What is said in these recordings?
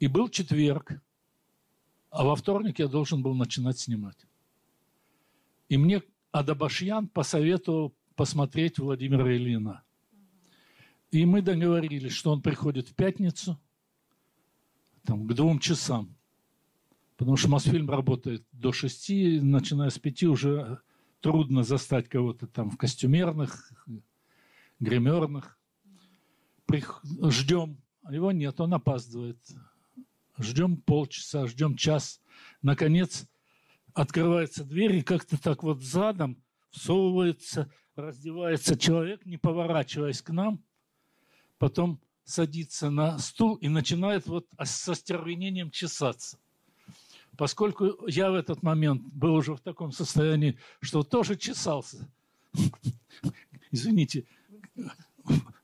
И был четверг, а во вторник я должен был начинать снимать. И мне Адабашьян посоветовал посмотреть Владимира Ильина. И мы договорились, что он приходит в пятницу, там, к двум часам. Потому что Мосфильм работает до шести, начиная с пяти уже трудно застать кого-то там в костюмерных, гримерных. Ждем, а его нет, он опаздывает. Ждем полчаса, ждем час. Наконец открывается дверь, и как-то так вот задом всовывается, раздевается человек, не поворачиваясь к нам, потом садится на стул и начинает вот со стервенением чесаться. Поскольку я в этот момент был уже в таком состоянии, что тоже чесался, извините,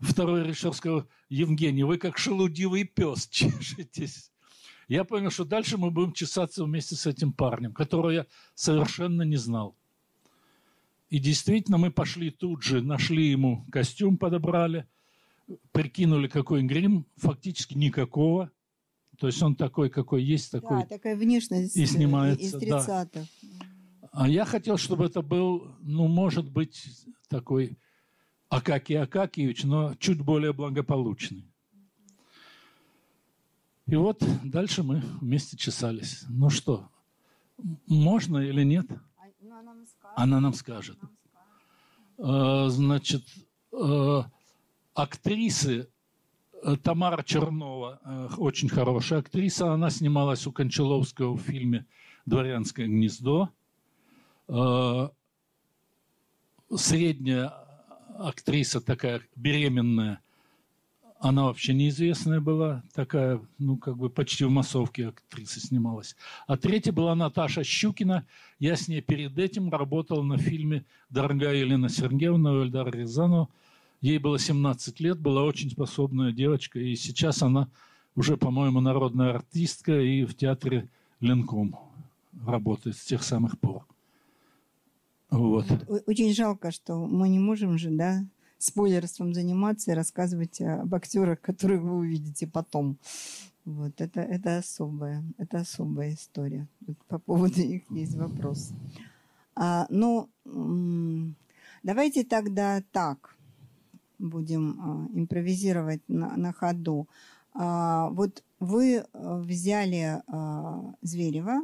второй сказал, Евгений, вы как шелудивый пес чешетесь. Я понял, что дальше мы будем чесаться вместе с этим парнем, которого я совершенно не знал. И действительно мы пошли тут же, нашли ему костюм, подобрали, прикинули, какой грим, фактически никакого. То есть он такой, какой есть, такой. Да, такая внешность и снимается, из 30-х. Да. А я хотел, чтобы это был, ну, может быть, такой Акакий Акакиевич, но чуть более благополучный. И вот дальше мы вместе чесались. Ну что, можно или нет? А, она нам скажет. А, значит, а, актрисы э, Тамара Чернова, э, очень хорошая актриса, она снималась у Кончаловского в фильме «Дворянское гнездо». Средняя актриса такая беременная, она вообще неизвестная была, такая, ну, как бы почти в массовке актриса снималась. А третья была Наташа Щукина. Я с ней перед этим работал на фильме «Дорогая Елена Сергеевна» Эльдара Рязанова. Ей было 17 лет, была очень способная девочка, и сейчас она уже, по-моему, народная артистка и в театре Ленком работает с тех самых пор. Вот. Очень жалко, что мы не можем же, да, спойлерством заниматься и рассказывать об актерах, которых вы увидите потом. Вот, это, это особая, это особая история. По поводу них есть вопрос. А, ну, давайте тогда так будем а, импровизировать на, на ходу. А, вот вы а, взяли а, Зверева,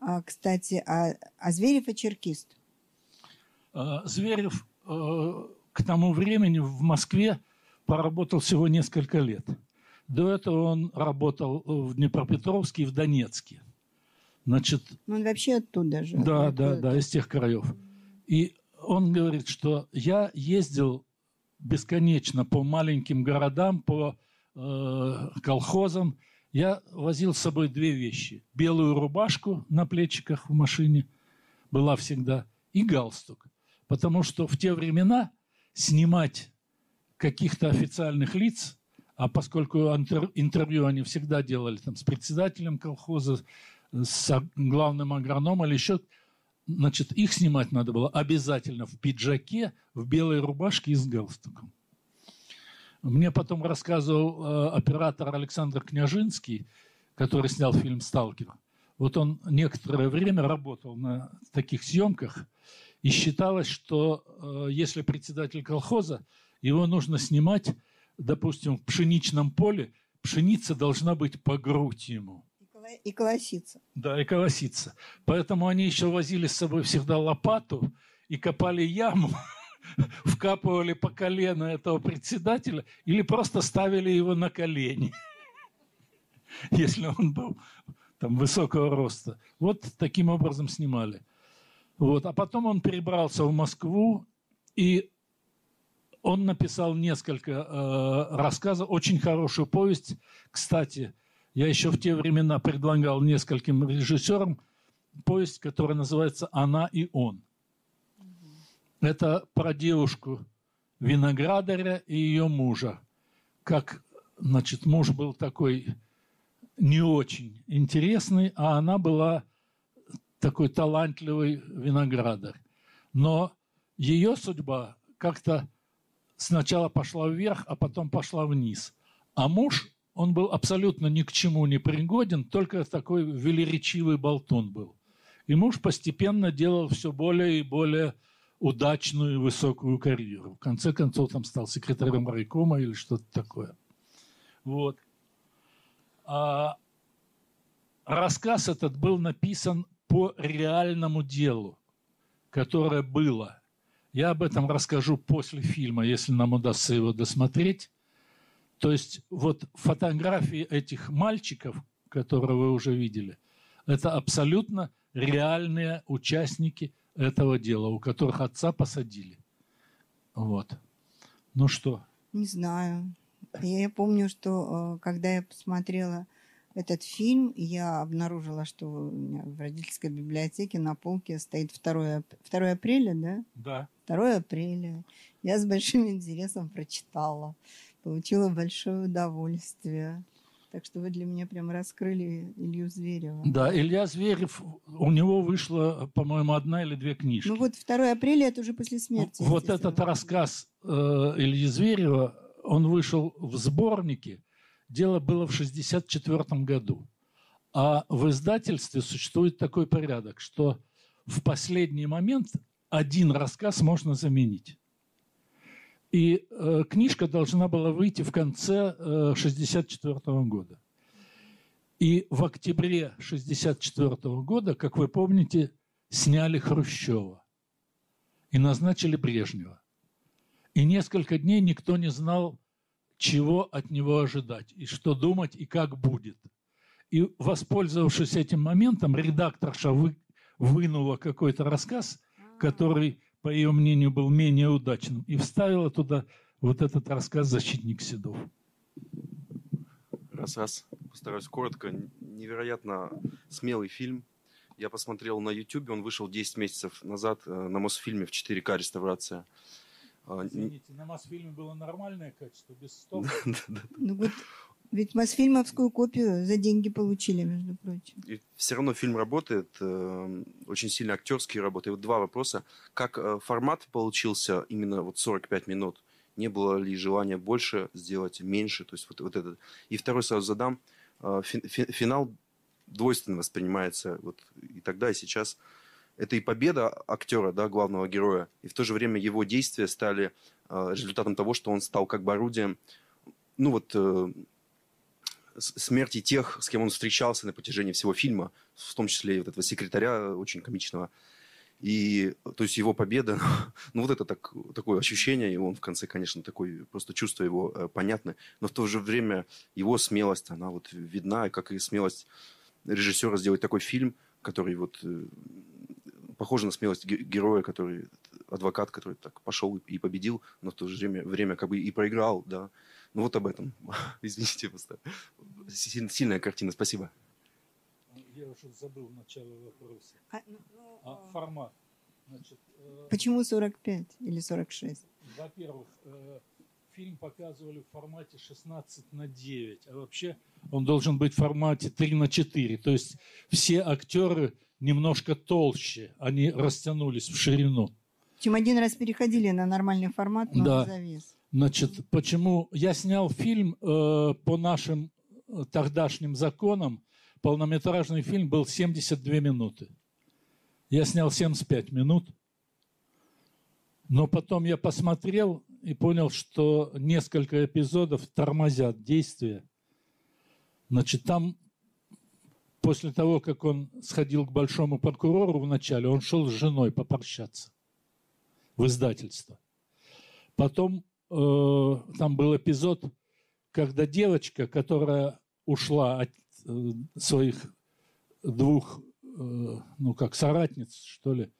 а, кстати, а, а Зверев и черкист. А, Зверев а, к тому времени в Москве поработал всего несколько лет. До этого он работал в Днепропетровске и в Донецке. Значит, ну, он вообще оттуда же. Да, да, да, из тех краев. И он говорит, что я ездил бесконечно по маленьким городам, по э, колхозам. Я возил с собой две вещи. Белую рубашку на плечиках в машине была всегда и галстук. Потому что в те времена снимать каких-то официальных лиц, а поскольку интервью они всегда делали там, с председателем колхоза, с главным агрономом или еще, значит, их снимать надо было обязательно в пиджаке, в белой рубашке и с галстуком. Мне потом рассказывал э, оператор Александр Княжинский, который снял фильм «Сталкер». Вот он некоторое время работал на таких съемках, и считалось, что э, если председатель колхоза, его нужно снимать, допустим, в пшеничном поле, пшеница должна быть по грудь ему. И колоситься. Да, и колоситься. Поэтому они еще возили с собой всегда лопату и копали яму, вкапывали по колено этого председателя или просто ставили его на колени, если он был там высокого роста. Вот таким образом снимали. Вот. А потом он перебрался в Москву, и он написал несколько э, рассказов, очень хорошую повесть. Кстати, я еще в те времена предлагал нескольким режиссерам повесть, которая называется «Она и он». Это про девушку виноградаря и ее мужа. Как, значит, муж был такой не очень интересный, а она была такой талантливый виноградарь. Но ее судьба как-то сначала пошла вверх, а потом пошла вниз. А муж он был абсолютно ни к чему не пригоден, только такой велеречивый болтун был. И муж постепенно делал все более и более удачную высокую карьеру. В конце концов, там стал секретарем райкома или что-то такое. Вот. А рассказ этот был написан по реальному делу, которое было. Я об этом расскажу после фильма, если нам удастся его досмотреть. То есть вот фотографии этих мальчиков, которые вы уже видели, это абсолютно реальные участники этого дела, у которых отца посадили. Вот. Ну что? Не знаю. Я помню, что э, когда я посмотрела этот фильм, я обнаружила, что у меня в родительской библиотеке на полке стоит 2, 2 апреля, да? Да. 2 апреля. Я с большим интересом прочитала. Получила большое удовольствие. Так что вы для меня прям раскрыли Илью Зверева. Да, Илья Зверев, у него вышло, по-моему, одна или две книжки. Ну вот 2 апреля, это уже после смерти. Вот этот рассказ э, Ильи Зверева, он вышел в сборнике. Дело было в 1964 году. А в издательстве существует такой порядок, что в последний момент один рассказ можно заменить. И э, книжка должна была выйти в конце 1964 э, года. И в октябре 1964 года, как вы помните, сняли Хрущева и назначили Брежнева. И несколько дней никто не знал, чего от него ожидать, и что думать, и как будет. И воспользовавшись этим моментом, редакторша вы, вынула какой-то рассказ, который по ее мнению, был менее удачным, и вставила туда вот этот рассказ «Защитник Седов». Раз-раз, постараюсь коротко. Невероятно смелый фильм. Я посмотрел на YouTube, он вышел 10 месяцев назад э, на Мосфильме в 4К реставрация. А, Извините, на Мосфильме было нормальное качество, без стоп. Ну вот ведь Мосфильмовскую копию за деньги получили, между прочим. И все равно фильм работает, э, очень сильно актерский работает. Вот два вопроса. Как э, формат получился именно вот 45 минут? Не было ли желания больше сделать, меньше? То есть вот, вот этот. И второй сразу задам. Э, финал двойственно воспринимается вот и тогда, и сейчас. Это и победа актера, да, главного героя, и в то же время его действия стали результатом того, что он стал как бы орудием ну вот смерти тех, с кем он встречался на протяжении всего фильма, в том числе и вот этого секретаря очень комичного. И, то есть, его победа, ну, вот это так, такое ощущение, и он в конце, конечно, такой, просто чувство его э, понятно, но в то же время его смелость, она вот видна, как и смелость режиссера сделать такой фильм, который вот э, похож на смелость героя, который адвокат, который так пошел и победил, но в то же время, время как бы и проиграл, да. Ну вот об этом. Извините, просто. Сильная картина, спасибо. Я уже забыл начало вопроса. А, ну, ну, а, а формат. Значит, э, Почему 45 или 46? Во-первых, э, фильм показывали в формате 16 на 9, а вообще он должен быть в формате 3 на 4. То есть все актеры немножко толще, они растянулись в ширину. Чем один раз переходили на нормальный формат, но да. завес. Значит, почему я снял фильм э, по нашим э, тогдашним законам, полнометражный фильм был 72 минуты. Я снял 75 минут, но потом я посмотрел и понял, что несколько эпизодов тормозят действия. Значит, там после того, как он сходил к большому прокурору вначале, он шел с женой попрощаться в издательство. Потом Э, там был эпизод, когда девочка, которая ушла от э, своих двух, э, ну как соратниц, что ли,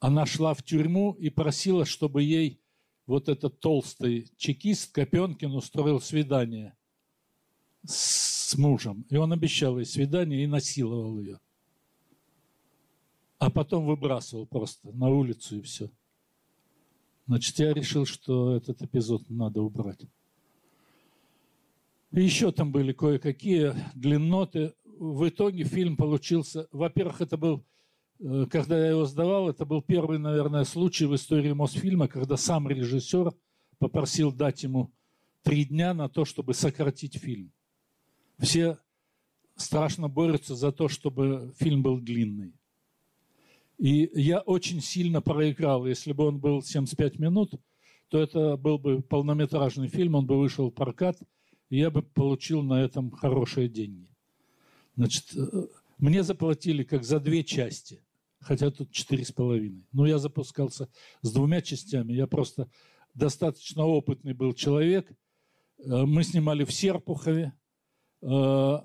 она шла в тюрьму и просила, чтобы ей вот этот толстый чекист Копенкин устроил свидание с мужем. И он обещал ей свидание и насиловал ее. А потом выбрасывал просто на улицу и все. Значит, я решил, что этот эпизод надо убрать. И еще там были кое-какие длинноты. В итоге фильм получился... Во-первых, это был... Э, когда я его сдавал, это был первый, наверное, случай в истории Мосфильма, когда сам режиссер попросил дать ему три дня на то, чтобы сократить фильм. Все страшно борются за то, чтобы фильм был длинный. И я очень сильно проиграл. Если бы он был 75 минут, то это был бы полнометражный фильм, он бы вышел в прокат, и я бы получил на этом хорошие деньги. Значит, э, мне заплатили как за две части, хотя тут четыре с половиной. Но я запускался с двумя частями. Я просто достаточно опытный был человек. Э, мы снимали в Серпухове. Э,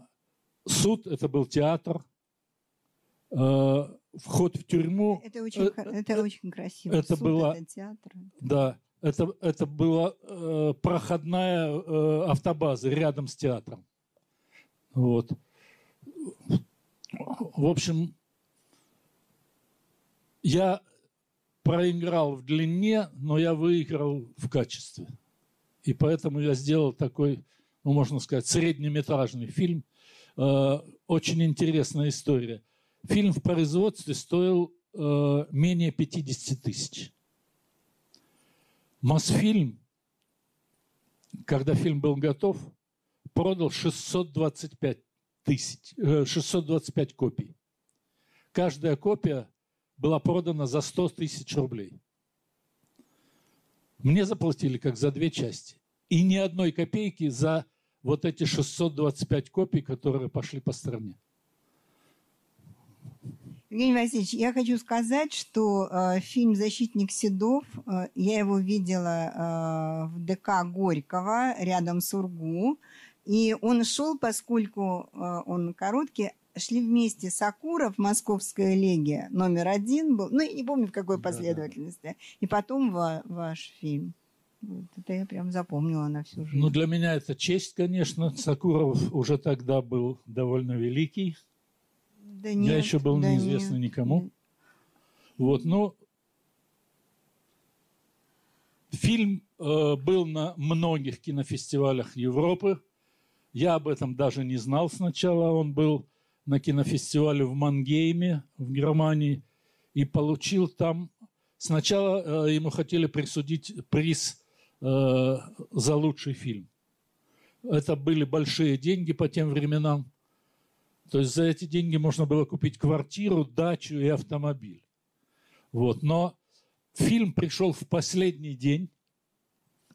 суд – это был театр вход в тюрьму. Это очень, э, это э, очень красиво. Это Суд, было, это театр. Да, это, это была э, проходная э, автобаза рядом с театром. Вот. В общем, я проиграл в длине, но я выиграл в качестве. И поэтому я сделал такой, ну, можно сказать, среднеметражный фильм. Э, очень интересная история – Фильм в производстве стоил э, менее 50 тысяч. Мосфильм, когда фильм был готов, продал 625 тысяч, э, 625 копий. Каждая копия была продана за 100 тысяч рублей. Мне заплатили как за две части. И ни одной копейки за вот эти 625 копий, которые пошли по стране. Евгений Васильевич, я хочу сказать, что э, фильм «Защитник Седов», э, я его видела э, в ДК Горького, рядом с Ургу, и он шел, поскольку э, он короткий, шли вместе Сакуров, Московская легия, номер один был, ну, я не помню, в какой последовательности, да, да. и потом ва, ваш фильм. Вот это я прям запомнила на всю жизнь. Ну, для меня это честь, конечно. Сакуров уже тогда был довольно великий да нет, Я еще был да неизвестный нет. никому. Вот, но фильм э, был на многих кинофестивалях Европы. Я об этом даже не знал сначала. Он был на кинофестивале в Мангейме в Германии и получил там... Сначала э, ему хотели присудить приз э, за лучший фильм. Это были большие деньги по тем временам. То есть за эти деньги можно было купить квартиру, дачу и автомобиль. Вот. Но фильм пришел в последний день.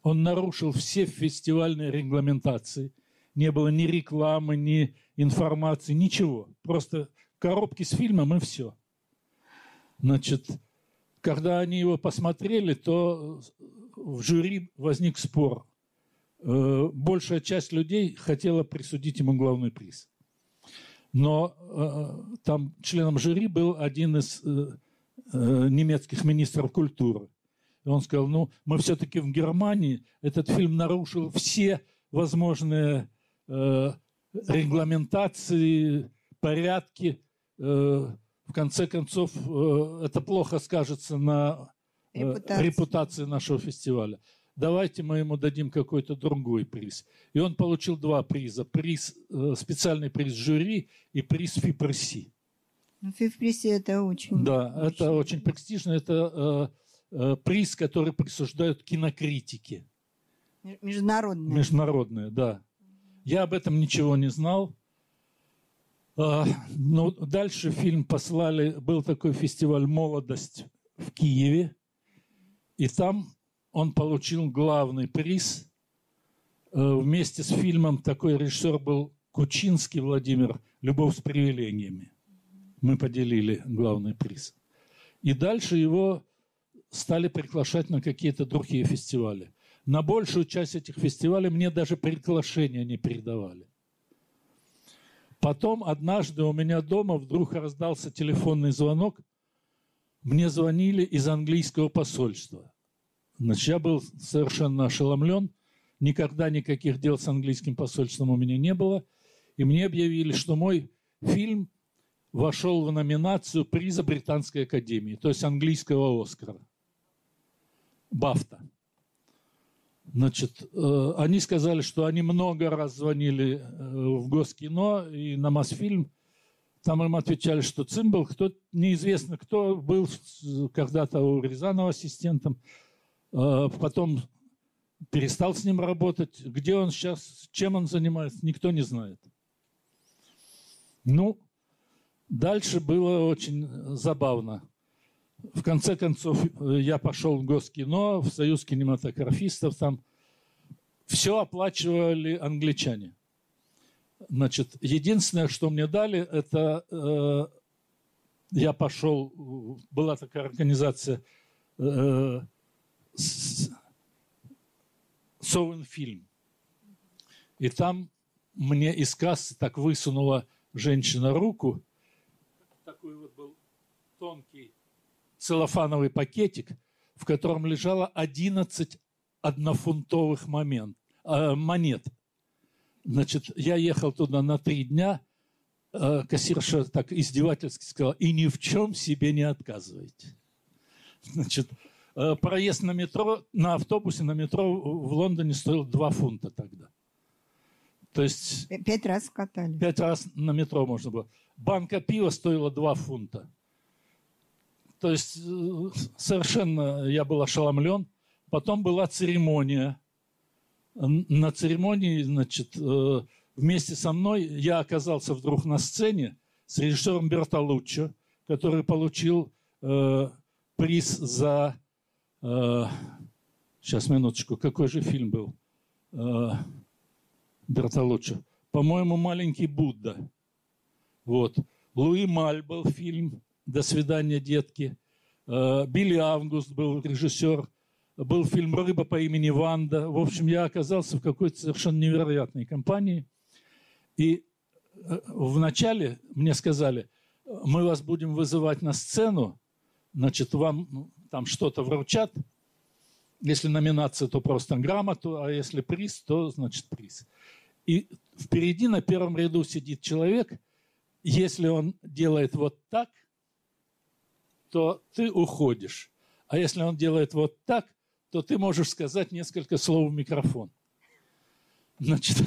Он нарушил все фестивальные регламентации. Не было ни рекламы, ни информации, ничего. Просто коробки с фильмом и все. Значит, когда они его посмотрели, то в жюри возник спор. Э, большая часть людей хотела присудить ему главный приз. Но э, там членом жюри был один из э, немецких министров культуры. И он сказал, ну, мы все-таки в Германии, этот фильм нарушил все возможные э, регламентации, порядки. Э, в конце концов, э, это плохо скажется на репутации. репутации нашего фестиваля давайте мы ему дадим какой-то другой приз. И он получил два приза. Приз, э, специальный приз жюри и приз ФИПРСИ. Ну, ФИПРСИ это очень... Да, очень... это очень престижно. Это э, э, приз, который присуждают кинокритики. Международные. Международные, да. Я об этом ничего не знал. А, ну, дальше фильм послали, был такой фестиваль «Молодость» в Киеве, и там он получил главный приз. Э, вместе с фильмом такой режиссер был Кучинский Владимир «Любовь с привилегиями». Мы поделили главный приз. И дальше его стали приглашать на какие-то другие фестивали. На большую часть этих фестивалей мне даже приглашения не передавали. Потом однажды у меня дома вдруг раздался телефонный звонок. Мне звонили из английского посольства. Значит, я был совершенно ошеломлен. Никогда никаких дел с английским посольством у меня не было. И мне объявили, что мой фильм вошел в номинацию приза Британской Академии, то есть английского Оскара. Бафта. Значит, э, они сказали, что они много раз звонили э, в Госкино и на Мосфильм. Там им отвечали, что Цимбал, кто неизвестно кто, был когда-то у Рязанова ассистентом. А, потом перестал с ним работать. Где он сейчас, чем он занимается, никто не знает. Ну, дальше было очень забавно. В конце концов, я пошел в Госкино, в Союз кинематографистов, там все оплачивали англичане. Значит, единственное, что мне дали, это э, я пошел, была такая организация э, Совенфильм. И там мне из кассы так высунула женщина руку. Такой вот был тонкий целлофановый пакетик, в котором лежало 11 однофунтовых момент, э, монет. Значит, я ехал туда на три дня, э, кассирша так издевательски сказала, и ни в чем себе не отказывайте. Значит, э, проезд на метро, на автобусе на метро в Лондоне стоил 2 фунта тогда. То есть... Пять раз катали. Пять раз на метро можно было. Банка пива стоила 2 фунта. То есть э, совершенно я был ошеломлен. Потом была церемония. На церемонии, значит, э, вместе со мной я оказался вдруг на сцене с режиссером Бертолуччо, который получил э, приз за... Э, сейчас, минуточку, какой же фильм был? Э, Бертолуччо. По-моему, «Маленький Будда». Вот. Луи Маль был фильм «До свидания, детки». Э, Билли Август был режиссер. Был фильм «Рыба по имени Ванда». В общем, я оказался в какой-то совершенно невероятной компании. И э, вначале мне сказали, мы вас будем вызывать на сцену, значит, вам ну, там что-то вручат. Если номинация, то просто грамоту, а если приз, то, значит, приз. И впереди на первом ряду сидит человек, если он делает вот так, то ты уходишь. А если он делает вот так, то ты можешь сказать несколько слов в микрофон. Значит,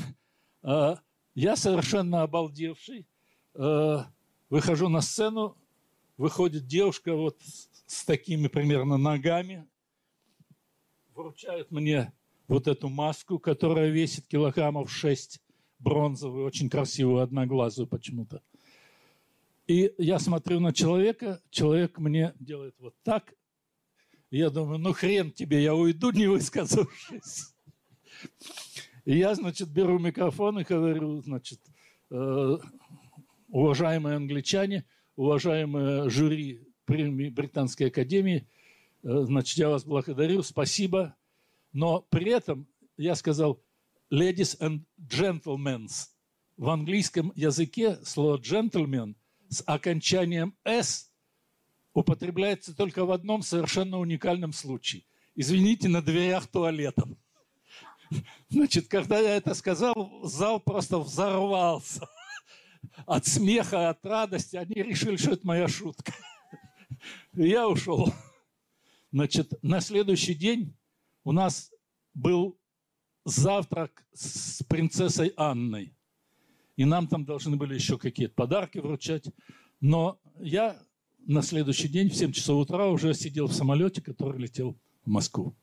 а, я совершенно обалдевший, а, выхожу на сцену, выходит девушка вот с такими примерно ногами, вручает мне вот эту маску, которая весит килограммов 6, бронзовую, очень красивую, одноглазую почему-то. И я смотрю на человека, человек мне делает вот так. Я думаю, ну хрен тебе, я уйду, не высказавшись. И я, значит, беру микрофон и говорю, значит, э, уважаемые англичане, уважаемые жюри премии Британской Академии, э, значит, я вас благодарю, спасибо. Но при этом я сказал ladies and gentlemen. В английском языке слово gentleman с окончанием s употребляется только в одном совершенно уникальном случае. Извините, на дверях туалетов. Значит, когда я это сказал, зал просто взорвался. От смеха, от радости. Они решили, что это моя шутка. Я ушел. Значит, на следующий день у нас был завтрак с принцессой Анной. И нам там должны были еще какие-то подарки вручать. Но я на следующий день в 7 часов утра уже сидел в самолете, который летел в Москву.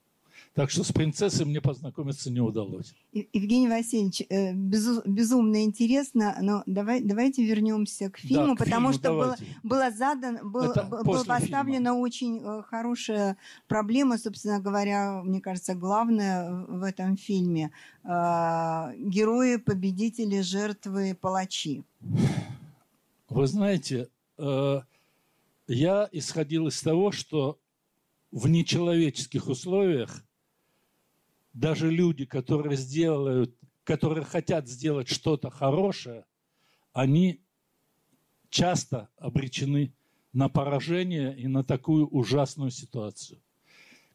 Так что с принцессой мне познакомиться не удалось. Евгений Васильевич, э, безумно интересно, но давай, давайте вернемся к фильму, да, к потому фильму, что было, было задан, был, была поставлена фильма. очень э, хорошая проблема, собственно говоря, мне кажется, главная в этом фильме. Э, герои, победители, жертвы, палачи. Вы знаете, я исходил из того, что в нечеловеческих условиях даже люди, которые сделают, которые хотят сделать что-то хорошее, они часто обречены на поражение и на такую ужасную ситуацию.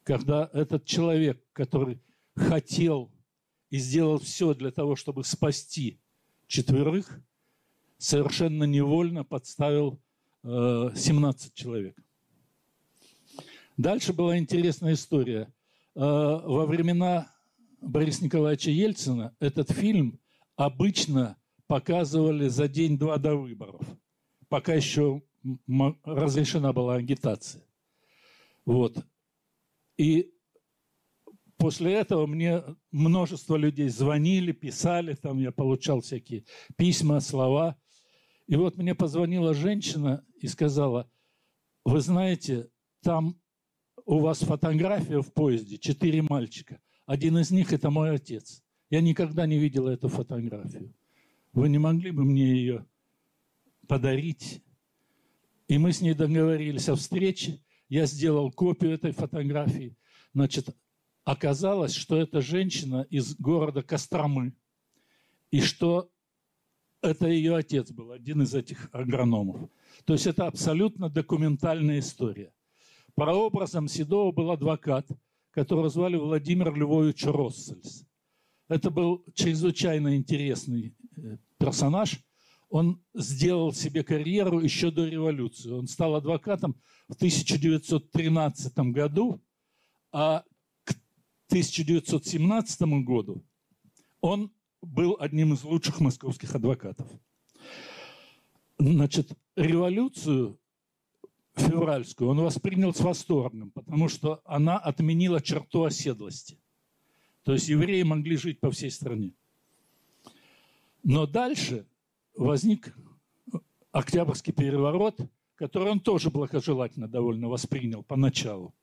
Когда этот человек, который хотел и сделал все для того, чтобы спасти четверых, совершенно невольно подставил 17 человек. Дальше была интересная история – Э, во времена Бориса Николаевича Ельцина этот фильм обычно показывали за день-два до выборов, пока еще разрешена была агитация. Вот. И после этого мне множество людей звонили, писали, там я получал всякие письма, слова. И вот мне позвонила женщина и сказала, вы знаете, там у вас фотография в поезде, четыре мальчика. Один из них – это мой отец. Я никогда не видела эту фотографию. Вы не могли бы мне ее подарить? И мы с ней договорились о встрече. Я сделал копию этой фотографии. Значит, оказалось, что это женщина из города Костромы. И что это ее отец был, один из этих агрономов. То есть это абсолютно документальная история. Прообразом Седова был адвокат, которого звали Владимир Львович Россельс. Это был чрезвычайно интересный э, персонаж. Он сделал себе карьеру еще до революции. Он стал адвокатом в 1913 году, а к 1917 году он был одним из лучших московских адвокатов. Значит, революцию февральскую он воспринял с восторгом, потому что она отменила черту оседлости. То есть евреи могли жить по всей стране. Но дальше возник Октябрьский переворот, который он тоже благожелательно довольно воспринял поначалу.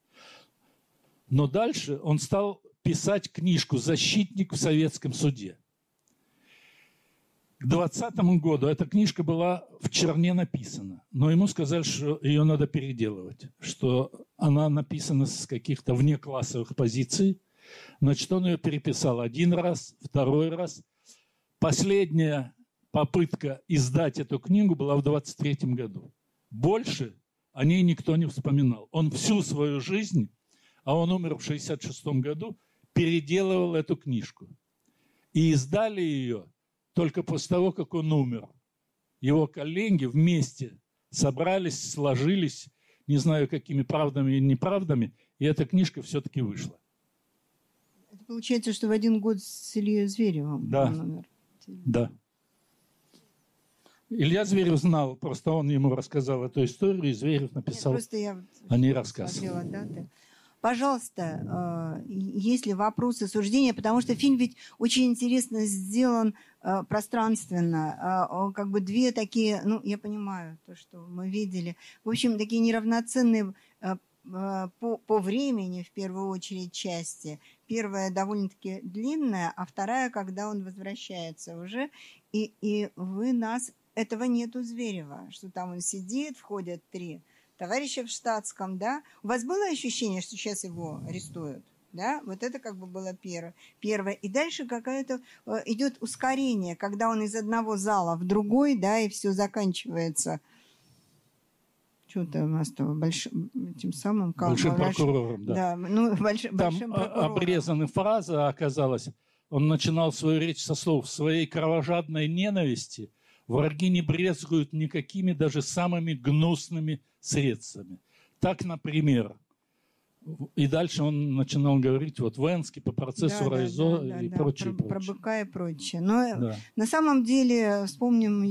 Но дальше он стал писать книжку «Защитник в советском суде». К 2020 году эта книжка была в черне написана, но ему сказали, что ее надо переделывать, что она написана с каких-то внеклассовых позиций. Значит, он ее переписал один раз, второй раз. Последняя попытка издать эту книгу была в 23 году. Больше о ней никто не вспоминал. Он всю свою жизнь, а он умер в 66 году, переделывал эту книжку. И издали ее только после того, как он умер. Его коллеги вместе собрались, сложились, не знаю, какими правдами и неправдами, и эта книжка все-таки вышла. Это получается, что в один год с Ильей Зверевым да. он умер. Да. Илья Зверев знал, просто он ему рассказал эту историю, и Зверев написал Нет, просто я о ней рассказ. Смотрела даты. Пожалуйста, э, есть ли вопросы, суждения, потому что фильм ведь очень интересно сделан пространственно, э, как бы две такие, ну, я понимаю, то, что мы видели, в общем, такие неравноценные по, по времени, в первую очередь, части. Первая довольно-таки длинная, а вторая, когда он возвращается уже. И, и вы нас... Этого нету Зверева, что там он сидит, входят три товарища в штатском, да, у вас было ощущение, что сейчас его арестуют? Да, вот это как бы было первое. первое. И дальше какое-то э, идет ускорение, когда он из одного зала в другой, да, и все заканчивается что-то у нас там большим, тем самым... Большим прокурором, да. да ну, больш, Там большим прокурором. обрезаны фразы, оказалось. Он начинал свою речь со слов «своей кровожадной ненависти» враги не брезгуют никакими даже самыми гнусными средствами. Так, например, и дальше он начинал говорить вот Венский по процессу да, Райзо да, да, и да, прочее. Про, прочее. про быка и прочее. Но да. на самом деле вспомним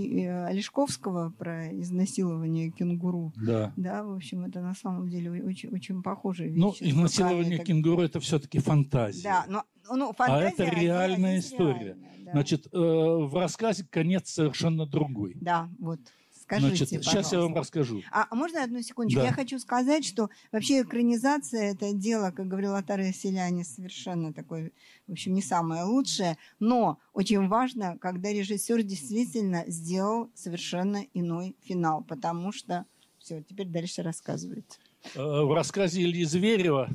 Олешковского про изнасилование кенгуру. Да. Да, в общем, это на самом деле очень, очень похожие вещи. Ну, изнасилование это... кенгуру это все-таки фантазия. Да, но ну, фантазия, а это реальная история. Реальная, да. Значит, э, в рассказе конец совершенно другой. Да, вот. Скажите, Значит, пожалуйста. сейчас я вам расскажу. А, а можно одну секундочку? Да. Я хочу сказать, что вообще экранизация это дело, как говорил Атары Селяне, совершенно такое, в общем, не самое лучшее. Но очень важно, когда режиссер действительно сделал совершенно иной финал, потому что все, теперь дальше рассказывайте. Э, в рассказе Ильи Зверева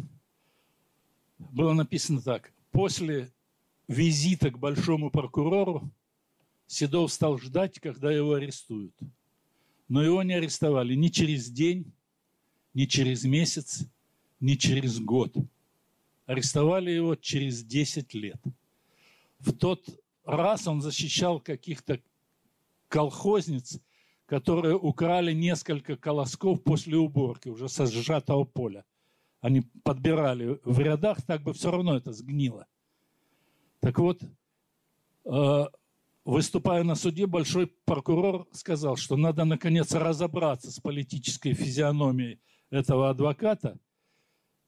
было написано так. После визита к большому прокурору Седов стал ждать, когда его арестуют. Но его не арестовали ни через день, ни через месяц, ни через год. Арестовали его через 10 лет. В тот раз он защищал каких-то колхозниц, которые украли несколько колосков после уборки уже со сжатого поля. Они подбирали в рядах, так бы все равно это сгнило. Так вот, э, выступая на суде, большой прокурор сказал, что надо наконец разобраться с политической физиономией этого адвоката,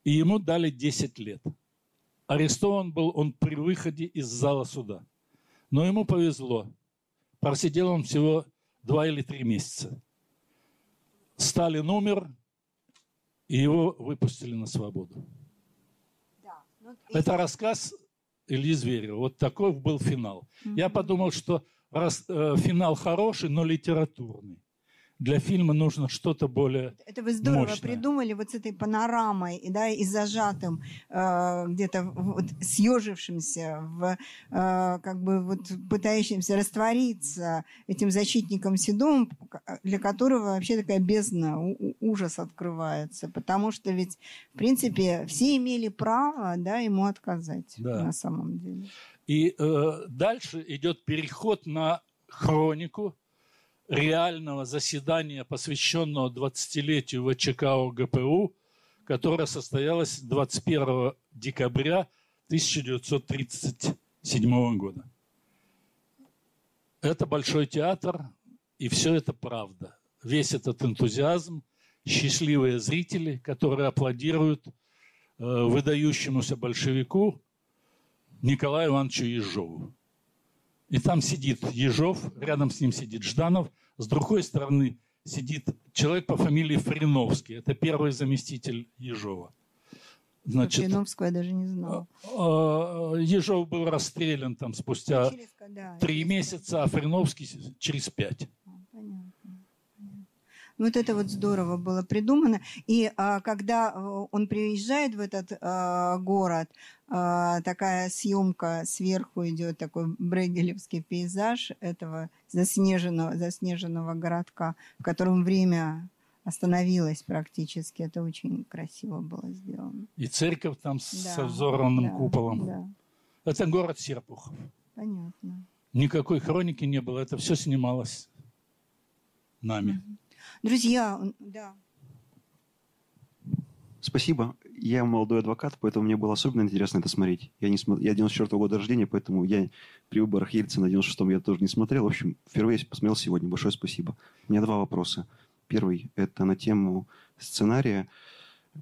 и ему дали 10 лет. Арестован был он при выходе из зала суда. Но ему повезло. Просидел он всего два или три месяца. Сталин умер, и его выпустили на свободу. Да. Ну, Это рассказ Ильи Зверева. Вот такой был финал. Mm-hmm. Я подумал, что раз э, финал хороший, но литературный для фильма нужно что-то более Это вы здорово мощное. придумали вот с этой панорамой, да, и зажатым, э, где-то вот съежившимся, в, э, как бы вот пытающимся раствориться этим защитником Седом, для которого вообще такая бездна, ужас открывается. Потому что ведь, в принципе, все имели право да, ему отказать да. на самом деле. И э, дальше идет переход на хронику, реального заседания, посвященного 20-летию ВЧК ОГПУ, которое состоялось 21 декабря 1937 года. Это Большой театр, и все это правда. Весь этот энтузиазм, счастливые зрители, которые аплодируют э, выдающемуся большевику Николаю Ивановичу Ежову. И там сидит Ежов, рядом с ним сидит Жданов, с другой стороны сидит человек по фамилии Фриновский. Это первый заместитель Ежова. Значит, Фриновского я даже не знал. А, а, Ежов был расстрелян там спустя три месяца, а Фриновский через пять. Вот это вот здорово было придумано. И а, когда э, он приезжает в этот а, город, а, такая съемка сверху идет, такой брегелевский пейзаж этого заснеженного, заснеженного городка, в котором время остановилось практически. Это очень красиво было сделано. И церковь там да, со взорванным да, куполом. Да. Это город Серпухов. Понятно. Никакой хроники не было, это все снималось нами. Mm-hmm. Друзья, да. Спасибо. Я молодой адвокат, поэтому мне было особенно интересно это смотреть. Я, не см... я 94 -го года рождения, поэтому я при выборах Ельцина на 96-м я тоже не смотрел. В общем, впервые посмотрел сегодня. Большое спасибо. У меня два вопроса. Первый – это на тему сценария.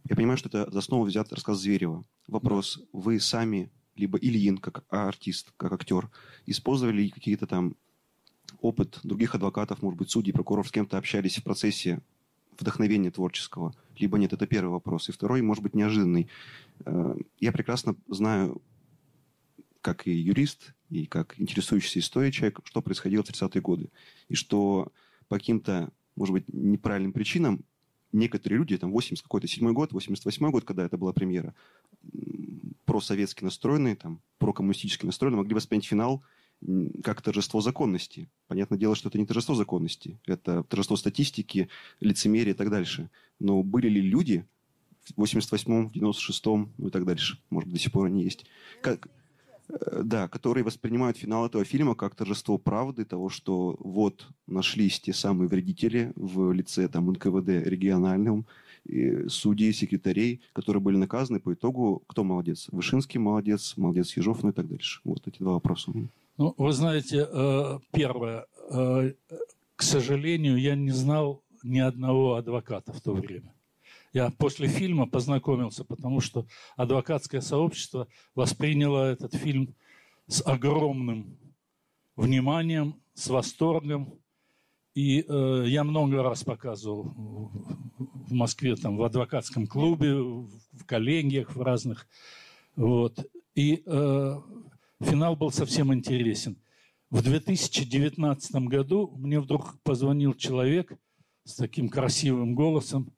Я понимаю, что это за основу взят рассказ Зверева. Вопрос. Вы сами, либо Ильин, как артист, как актер, использовали какие-то там опыт других адвокатов, может быть, судей, прокуроров, с кем-то общались в процессе вдохновения творческого, либо нет, это первый вопрос. И второй, может быть, неожиданный. Э, я прекрасно знаю, как и юрист, и как интересующийся историей человек, что происходило в 30-е годы. И что по каким-то, может быть, неправильным причинам некоторые люди, там, 80 какой-то седьмой год, 88 год, когда это была премьера, просоветски настроенные, там, прокоммунистически настроенные, могли воспринять финал как торжество законности. Понятное дело, что это не торжество законности, это торжество статистики, лицемерия и так дальше. Но были ли люди в 88-м, в 96-м, ну и так дальше, может быть, до сих пор они есть, как, э, да, которые воспринимают финал этого фильма как торжество правды, того, что вот нашлись те самые вредители в лице там НКВД региональным, и судей, секретарей, которые были наказаны по итогу, кто молодец? Вышинский молодец, молодец Ежов, ну и так дальше. Вот эти два вопроса. Ну, вы знаете, э, первое, э, к сожалению, я не знал ни одного адвоката в то время. Я после фильма познакомился, потому что адвокатское сообщество восприняло этот фильм с огромным вниманием, с восторгом. И э, я много раз показывал в Москве, там, в адвокатском клубе, в коллегиях в разных. Вот. И э, финал был совсем интересен. В 2019 году мне вдруг позвонил человек с таким красивым голосом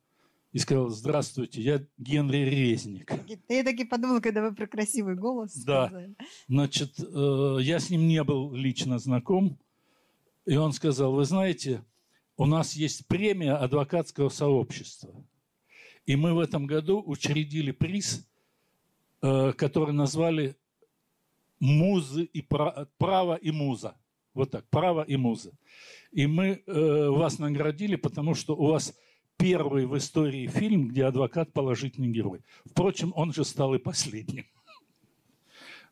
и сказал, здравствуйте, я Генри Резник. Я таки подумал, когда вы про красивый голос Да, сказали. значит, э, я с ним не был лично знаком, и он сказал, вы знаете, у нас есть премия адвокатского сообщества, и мы в этом году учредили приз, э, который назвали музы и право и муза. Вот так, право и муза. И мы э, вас наградили, потому что у вас первый в истории фильм, где адвокат положительный герой. Впрочем, он же стал и последним.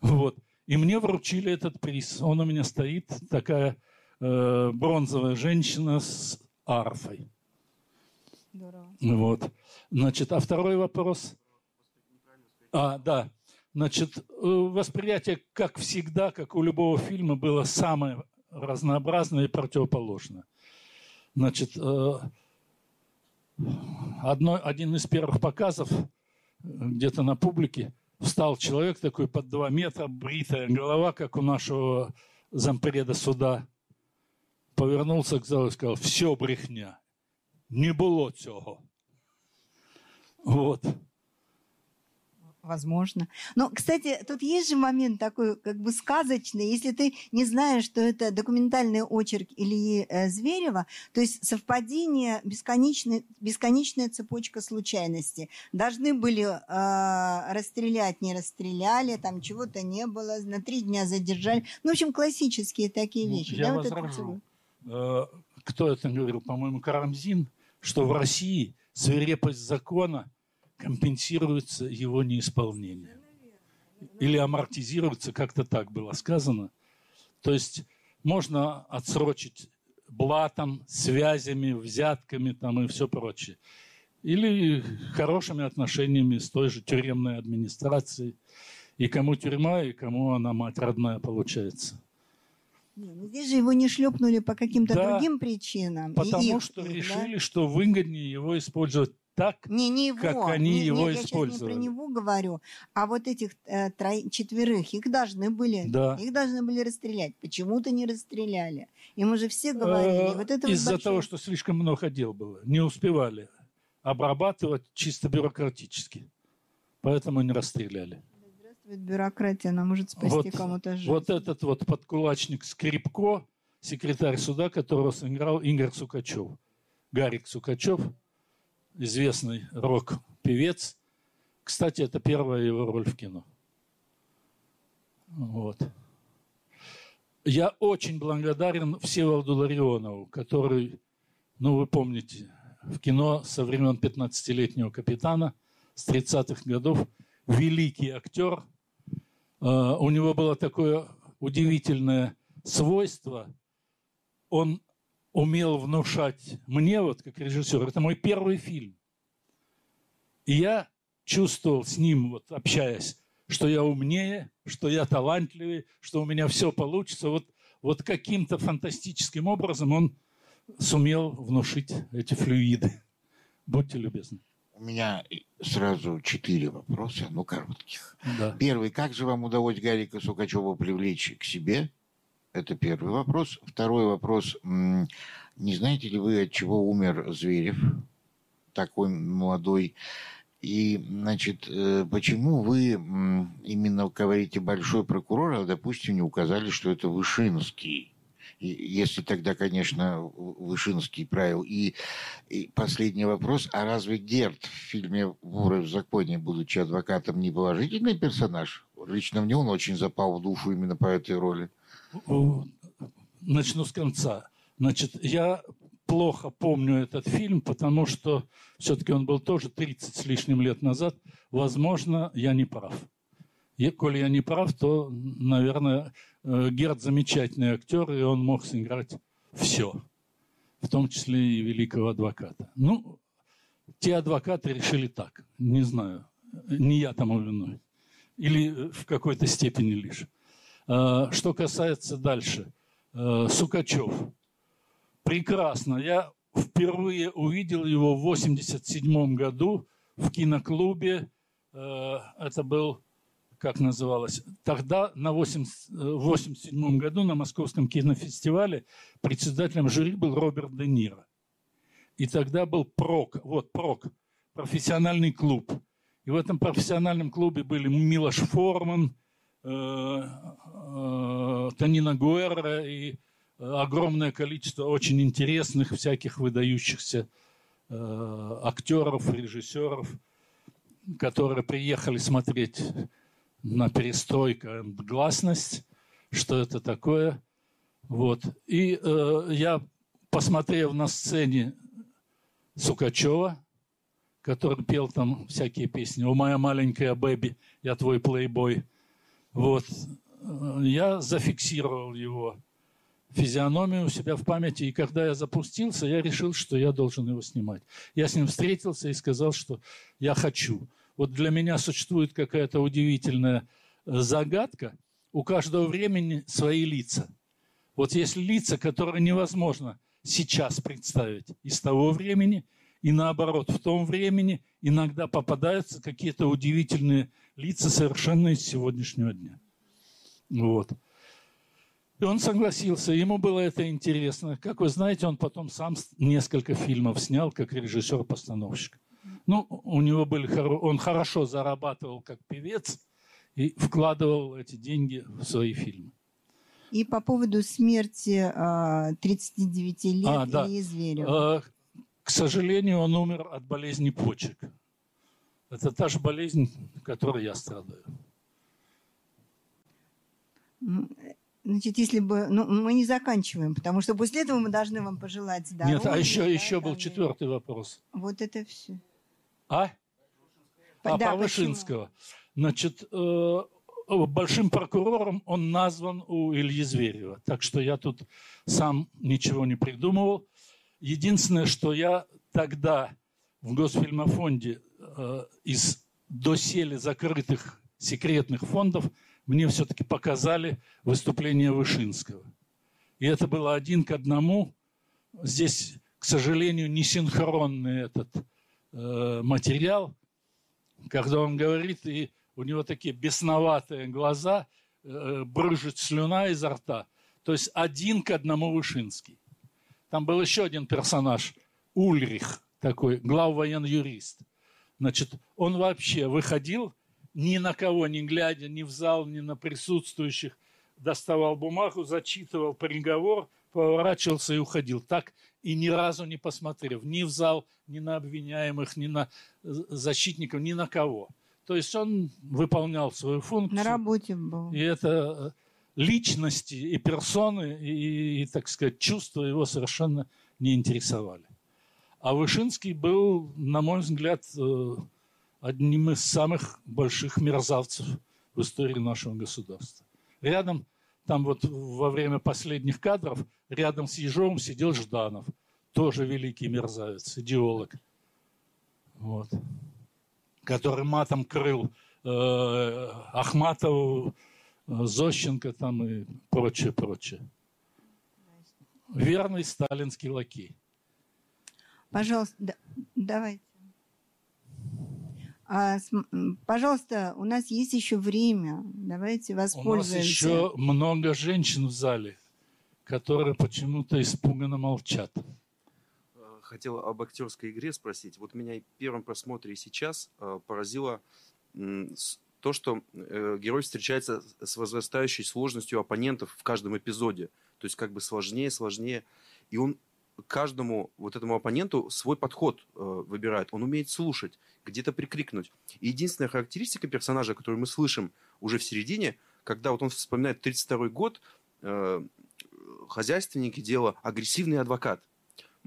Вот. И мне вручили этот приз. Он у меня стоит, такая э, бронзовая женщина с арфой. Здорово. Вот. Значит, а второй вопрос. А, да. Значит, э, восприятие, как всегда, как у любого фильма, было самое разнообразное и противоположное. Значит, э, одно, один из первых показов где-то на публике встал человек такой под два метра, бритая голова, как у нашего зампреда суда, повернулся к залу и сказал, все брехня, не было цього. Вот возможно. Но, кстати, тут есть же момент такой как бы сказочный. Если ты не знаешь, что это документальный очерк Ильи э, Зверева, то есть совпадение, бесконечная, бесконечная цепочка случайностей. Должны были э, расстрелять, не расстреляли, там чего-то не было, на три дня задержали. Ну, в общем, классические такие ну, вещи. Я да, возражу. Вот это... Кто это говорил? По-моему, Карамзин, что в России свирепость закона – компенсируется его неисполнение. Или амортизируется, как-то так было сказано. То есть можно отсрочить блатом, связями, взятками там и все прочее. Или хорошими отношениями с той же тюремной администрацией. И кому тюрьма, и кому она мать родная получается. Ну здесь же его не шлепнули по каким-то да, другим причинам. Потому их, что их, решили, да? что выгоднее его использовать так, не, не его. как они не, его нет, использовали. Я сейчас не про него говорю, а вот этих э, тро... четверых, их должны были, да. их должны были расстрелять. Почему-то не расстреляли. И мы же все говорили. вот это Из-за вот того, что слишком много дел было, не успевали обрабатывать чисто бюрократически, поэтому не расстреляли. Здравствует бюрократия, она может спасти вот, кому-то жизнь. Вот этот вот подкулачник Скрипко, секретарь суда, которого сыграл Игорь Сукачев. Гарик Сукачев – известный рок-певец. Кстати, это первая его роль в кино. Вот. Я очень благодарен Всеволоду Ларионову, который, ну, вы помните, в кино со времен 15-летнего капитана с 30-х годов, великий актер. А, у него было такое удивительное свойство. Он умел внушать мне, вот как режиссер, это мой первый фильм. И я чувствовал с ним, вот общаясь, что я умнее, что я талантливее, что у меня все получится. Вот, вот каким-то фантастическим образом он сумел внушить эти флюиды. Будьте любезны. У меня сразу четыре вопроса, ну, коротких. Да. Первый. Как же вам удалось Гарика Сукачева привлечь к себе? Это первый вопрос. Второй вопрос. Не знаете ли вы, от чего умер Зверев, такой молодой? И, значит, э, почему вы именно говорите большой прокурор, а, допустим, не указали, что это Вышинский? если тогда, конечно, Вышинский правил. И, и последний вопрос. А разве Герд в фильме «Воры в законе», будучи адвокатом, не положительный персонаж? Лично мне он очень запал в душу именно по этой роли начну с конца. Значит, я плохо помню этот фильм, потому что все-таки он был тоже 30 с лишним лет назад. Возможно, я не прав. И, коли я не прав, то, наверное, э, Герд замечательный актер, и он мог сыграть все, в том числе и великого адвоката. Ну, те адвокаты решили так, не знаю, не я тому виной, или в какой-то степени лишь. Э, что касается дальше, э, Сукачев. Прекрасно. Я впервые увидел его в 87 году в киноклубе. Э, это был, как называлось, тогда на 87 году на Московском кинофестивале председателем жюри был Роберт Де Ниро. И тогда был ПРОК, вот ПРОК, профессиональный клуб. И в этом профессиональном клубе были Милош Форман, Э, э, Танина Гуэра и огромное количество очень интересных, всяких выдающихся э, актеров, режиссеров, которые приехали смотреть на перестройку гласность, что это такое. Вот. И э, я, посмотрев на сцене Сукачева, который пел там всякие песни «О, моя маленькая бэби, я твой плейбой», вот. Я зафиксировал его физиономию у себя в памяти, и когда я запустился, я решил, что я должен его снимать. Я с ним встретился и сказал, что я хочу. Вот для меня существует какая-то удивительная э, загадка. У каждого времени свои лица. Вот есть лица, которые невозможно сейчас представить из того времени, и наоборот, в том времени иногда попадаются какие-то удивительные лица совершенно из сегодняшнего дня. Вот. И он согласился, ему было это интересно. Как вы знаете, он потом сам несколько фильмов снял, как режиссер-постановщик. Ну, у него были, он хорошо зарабатывал как певец и вкладывал эти деньги в свои фильмы. И по поводу смерти 39 а, лет а, да. Ильи Зверева. К сожалению, он умер от болезни почек. Это та же болезнь, которой я страдаю. Значит, если бы... Ну, мы не заканчиваем, потому что после этого мы должны вам пожелать здоровья. Нет, а еще, да, еще был четвертый вопрос. Вот это все. А? А, да, по Вышинского. Значит, э, большим прокурором он назван у Ильи Зверева. Так что я тут сам ничего не придумывал. Единственное, что я тогда в Госфильмофонде э, из доселе закрытых секретных фондов мне все-таки показали выступление Вышинского. И это было один к одному. Здесь, к сожалению, не синхронный этот э, материал, когда он говорит, и у него такие бесноватые глаза, э, брыжет слюна изо рта. То есть один к одному Вышинский. Там был еще один персонаж, Ульрих, такой главвоенный юрист. Значит, он вообще выходил, ни на кого не глядя, ни в зал, ни на присутствующих, доставал бумагу, зачитывал приговор, поворачивался и уходил. Так и ни разу не посмотрев ни в зал, ни на обвиняемых, ни на защитников, ни на кого. То есть он выполнял свою функцию. На работе был. И это э, личности и персоны, и, и, так сказать, чувства его совершенно не интересовали. А Вышинский был, на мой взгляд, э, одним из самых больших мерзавцев в истории нашего государства. Рядом, там вот во время последних кадров, рядом с Ежовым сидел Жданов, тоже великий мерзавец, идеолог. Вот который матом крыл э, Ахматову, Зощенко там и прочее, прочее. Верный сталинский лакей. Пожалуйста, да, давайте. А, пожалуйста, у нас есть еще время. Давайте воспользуемся. У нас еще много женщин в зале, которые почему-то испуганно молчат хотел об актерской игре спросить. Вот меня в первом просмотре и сейчас э, поразило э, то, что э, герой встречается с возрастающей сложностью оппонентов в каждом эпизоде. То есть как бы сложнее, сложнее. И он каждому вот этому оппоненту свой подход э, выбирает. Он умеет слушать, где-то прикрикнуть. И единственная характеристика персонажа, которую мы слышим уже в середине, когда вот он вспоминает 32 год, э, хозяйственники дело, агрессивный адвокат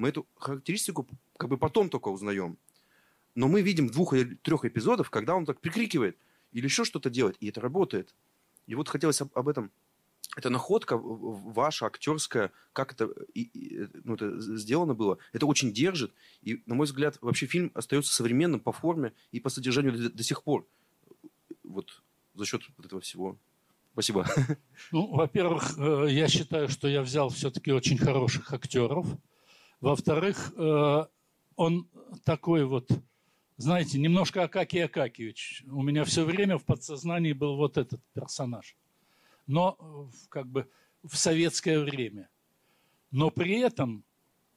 мы эту характеристику как бы потом только узнаем. Но мы видим двух или трех эпизодов, когда он так прикрикивает или еще что-то делает, и это работает. И вот хотелось об, об этом. Это находка ваша, актерская, как это, и, и, ну, это сделано было, это очень держит. И, на мой взгляд, вообще фильм остается современным по форме и по содержанию до, до сих пор. Вот за счет вот этого всего. Спасибо. Ну, во-первых, э, я считаю, что я взял все-таки очень хороших актеров. Во-вторых, э, он такой вот, знаете, немножко Акакий Акакевич. У меня все время в подсознании был вот этот персонаж. Но как бы в советское время. Но при этом,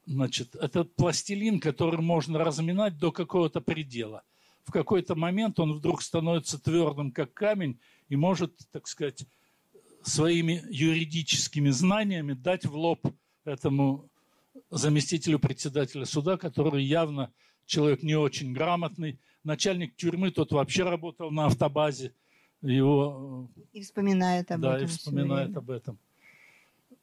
значит, это пластилин, который можно разминать до какого-то предела. В какой-то момент он вдруг становится твердым, как камень, и может, так сказать, своими юридическими знаниями дать в лоб этому заместителю председателя суда, который явно человек не очень грамотный. Начальник тюрьмы, тот вообще работал на автобазе. Его, и вспоминает об да, этом. Да, и вспоминает об этом.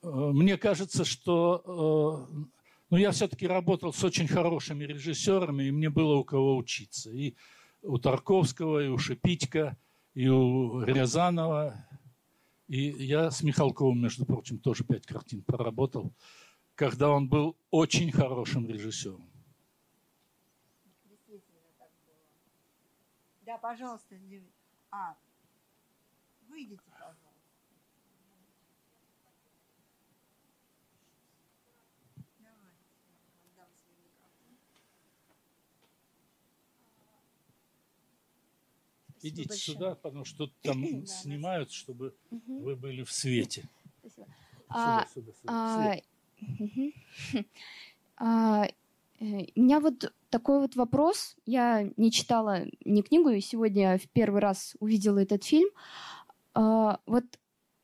Э, мне кажется, что э, ну, я все-таки работал с очень хорошими режиссерами, и мне было у кого учиться. И у Тарковского, и у Шипитько, и у Рязанова. И я с Михалковым, между прочим, тоже пять картин проработал когда он был очень хорошим режиссером. Да, пожалуйста, а, выйдите, пожалуйста. Идите большое. сюда, потому что тут там да, снимают, да. чтобы угу. вы были в свете. Спасибо. Сюда, а, сюда, сюда. А, угу. а, э, меня вот такой вот вопрос. Я не читала ни книгу, и сегодня в первый раз увидела этот фильм. А, вот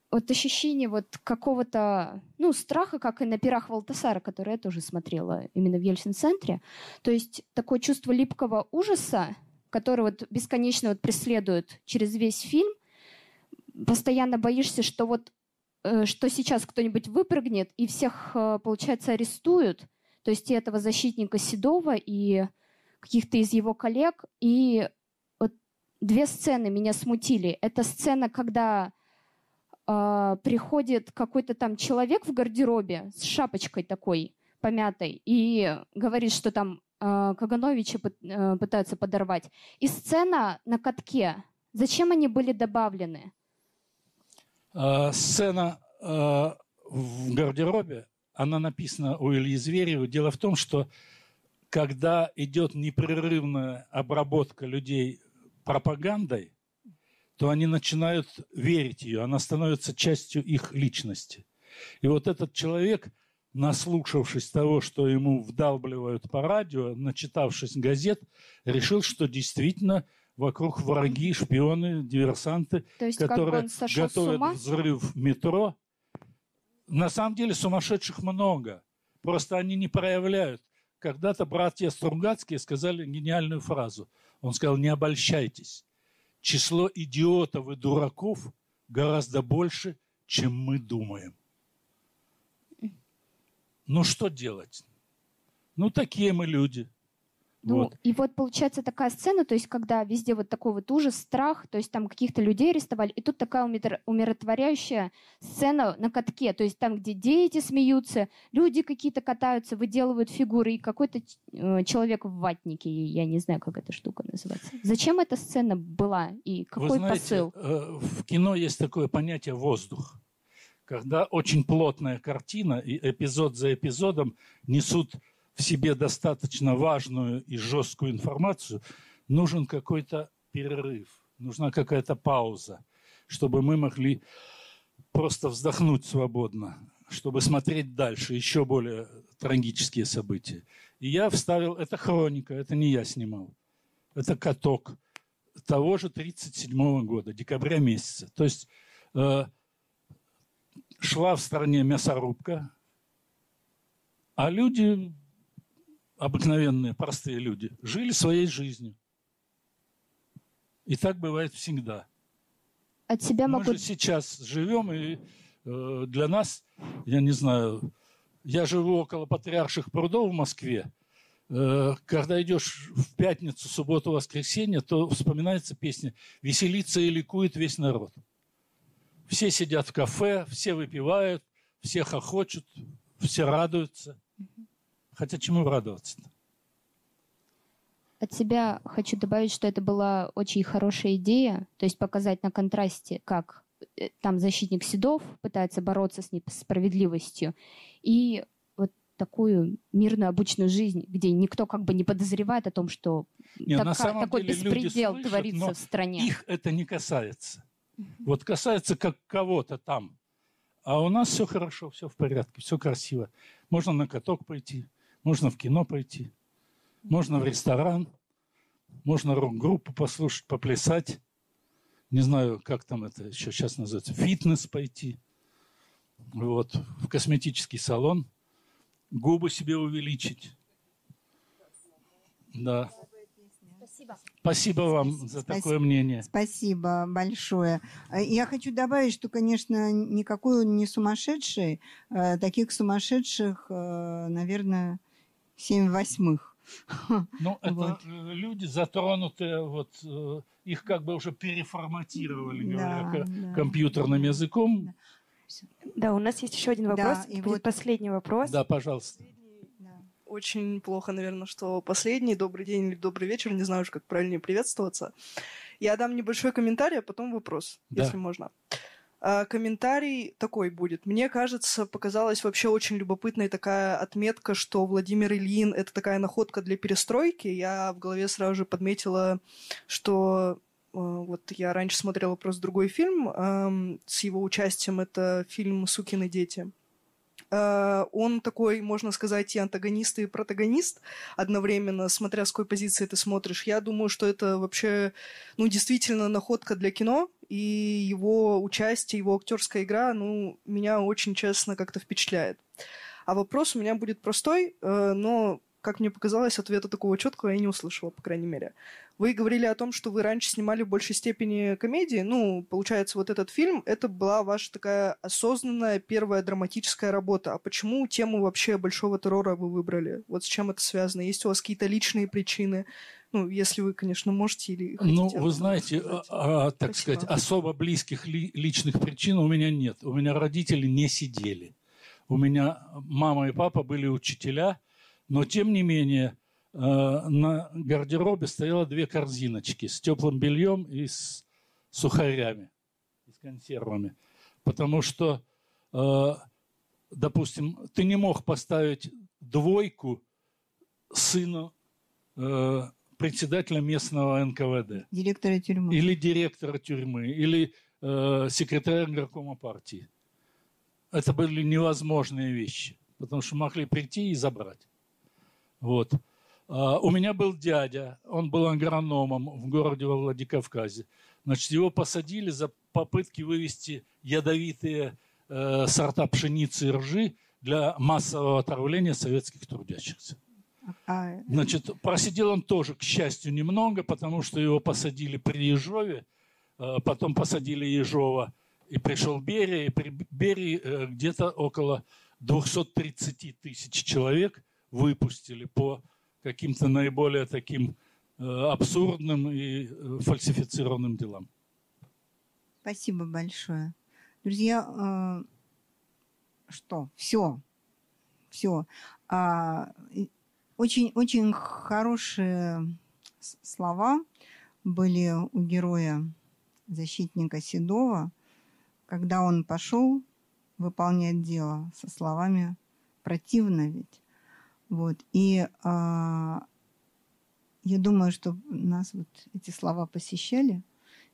вот ощущение вот какого-то, ну, страха, как и на пирах Валтасара, который я тоже смотрела именно в Ельцин-центре. То есть такое чувство липкого ужаса, который вот бесконечно вот преследует через весь фильм. Постоянно боишься, что вот э, что сейчас кто-нибудь выпрыгнет и всех, э, получается, арестуют. То есть и этого защитника Седова, и каких-то из его коллег. И вот две сцены меня смутили. Это сцена, когда э, приходит какой-то там человек в гардеробе с шапочкой такой помятой и говорит, что там э, Кагановича пытаются подорвать. И сцена на катке. Зачем они были добавлены? Э, сцена э, в гардеробе, она написана у Ильи Зверева. Дело в том, что когда идет непрерывная обработка людей пропагандой, то они начинают верить ее, она становится частью их личности. И вот этот человек, наслушавшись того, что ему вдалбливают по радио, начитавшись газет, решил, что действительно вокруг враги, шпионы, диверсанты, есть, которые готовят взрыв метро. На самом деле сумасшедших много. Просто они не проявляют. Когда-то братья Стругацкие сказали гениальную фразу. Он сказал, не обольщайтесь число идиотов и дураков гораздо больше, чем мы думаем. Ну что делать? Ну такие мы люди. Ну, вот. и вот получается такая сцена, то есть когда везде вот такой вот ужас, страх, то есть там каких-то людей арестовали, и тут такая умиротворяющая сцена на катке, то есть там, где дети смеются, люди какие-то катаются, выделывают фигуры, и какой-то э, человек в ватнике, я не знаю, как эта штука называется. Зачем эта сцена была и какой Вы знаете, посыл? Э, в кино есть такое понятие «воздух», когда очень плотная картина, и эпизод за эпизодом несут в себе достаточно важную и жесткую информацию, нужен какой-то перерыв, нужна какая-то пауза, чтобы мы могли просто вздохнуть свободно, чтобы смотреть дальше, еще более трагические события. И я вставил, это хроника, это не я снимал, это каток того же 1937 года, декабря месяца. То есть э, шла в стране мясорубка, а люди обыкновенные, простые люди, жили своей жизнью. И так бывает всегда. От себя Мы могут... же сейчас живем, и э, для нас, я не знаю, я живу около Патриарших прудов в Москве. Э, когда идешь в пятницу, субботу, воскресенье, то вспоминается песня «Веселится и ликует весь народ». Все сидят в кафе, все выпивают, все хохочут, все радуются – Хотя чему радоваться-то? От себя хочу добавить, что это была очень хорошая идея, то есть показать на контрасте, как э, там защитник Седов пытается бороться с несправедливостью, и вот такую мирную обычную жизнь, где никто как бы не подозревает о том, что не, самом такой деле беспредел слышат, творится в стране. Их это не касается. Вот касается как кого-то там. А у нас все хорошо, все в порядке, все красиво. Можно на каток пойти, можно в кино пойти, можно в ресторан, можно рок-группу послушать, поплясать. Не знаю, как там это еще сейчас называется, фитнес пойти. Вот, в косметический салон. Губы себе увеличить. Да. Спасибо. Спасибо вам за Спасибо. такое мнение. Спасибо большое. Я хочу добавить, что, конечно, никакой он не сумасшедший. Э, таких сумасшедших, э, наверное, семь восьмых. Ну, это вот. Люди затронутые, вот э, их как бы уже переформатировали, да, говоря да. компьютерным языком. Да, у нас есть еще один вопрос, да, и вот... последний вопрос. Да, пожалуйста. Очень плохо, наверное, что последний. Добрый день или добрый вечер, не знаю уж, как правильнее приветствоваться. Я дам небольшой комментарий, а потом вопрос, да. если можно. А, комментарий такой будет. Мне кажется, показалась вообще очень любопытной такая отметка, что Владимир Ильин — это такая находка для перестройки. Я в голове сразу же подметила, что вот я раньше смотрела просто другой фильм эм, с его участием. Это фильм «Сукины дети». Э, он такой, можно сказать, и антагонист, и протагонист одновременно, смотря с какой позиции ты смотришь. Я думаю, что это вообще, ну, действительно находка для кино, и его участие, его актерская игра, ну, меня очень честно как-то впечатляет. А вопрос у меня будет простой, э, но как мне показалось, ответа такого четкого я не услышала, по крайней мере. Вы говорили о том, что вы раньше снимали в большей степени комедии. Ну, получается, вот этот фильм, это была ваша такая осознанная первая драматическая работа. А почему тему вообще большого террора вы выбрали? Вот с чем это связано? Есть у вас какие-то личные причины? Ну, если вы, конечно, можете или хотите. Ну, вы знаете, а, а, так Спасибо. сказать, особо близких ли, личных причин у меня нет. У меня родители не сидели. У меня мама и папа были учителя, но тем не менее э, на гардеробе стояло две корзиночки с теплым бельем и с сухарями, и с консервами. Потому что, э, допустим, ты не мог поставить двойку сыну э, председателя местного НКВД. Директора тюрьмы. Или директора тюрьмы, или э, секретаря горкома партии. Это были невозможные вещи, потому что могли прийти и забрать. Вот. А, у меня был дядя, он был агрономом в городе во Владикавказе. Значит, его посадили за попытки вывести ядовитые э, сорта пшеницы и ржи для массового отравления советских трудящихся. А, Значит, просидел он тоже, к счастью, немного, потому что его посадили при Ежове, э, потом посадили Ежова, и пришел Берия, и при Берии э, где-то около 230 тысяч человек выпустили по каким-то наиболее таким э, абсурдным и фальсифицированным делам. Спасибо большое. Друзья, что? Все. Все. Очень, очень хорошие слова были у героя защитника Седова, когда он пошел выполнять дело со словами «противно ведь». Вот. И а, я думаю, что нас вот эти слова посещали,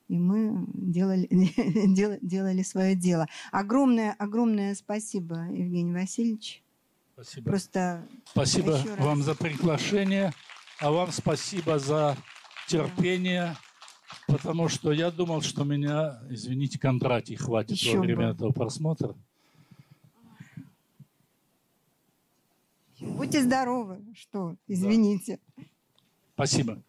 и мы делали, делали свое дело. Огромное, огромное спасибо, Евгений Васильевич. Спасибо. Просто спасибо вам за приглашение, а вам спасибо за терпение, да. потому что я думал, что меня, извините, Кондратий хватит Еще во время бы. этого просмотра. Будьте здоровы. Что? Извините. Спасибо.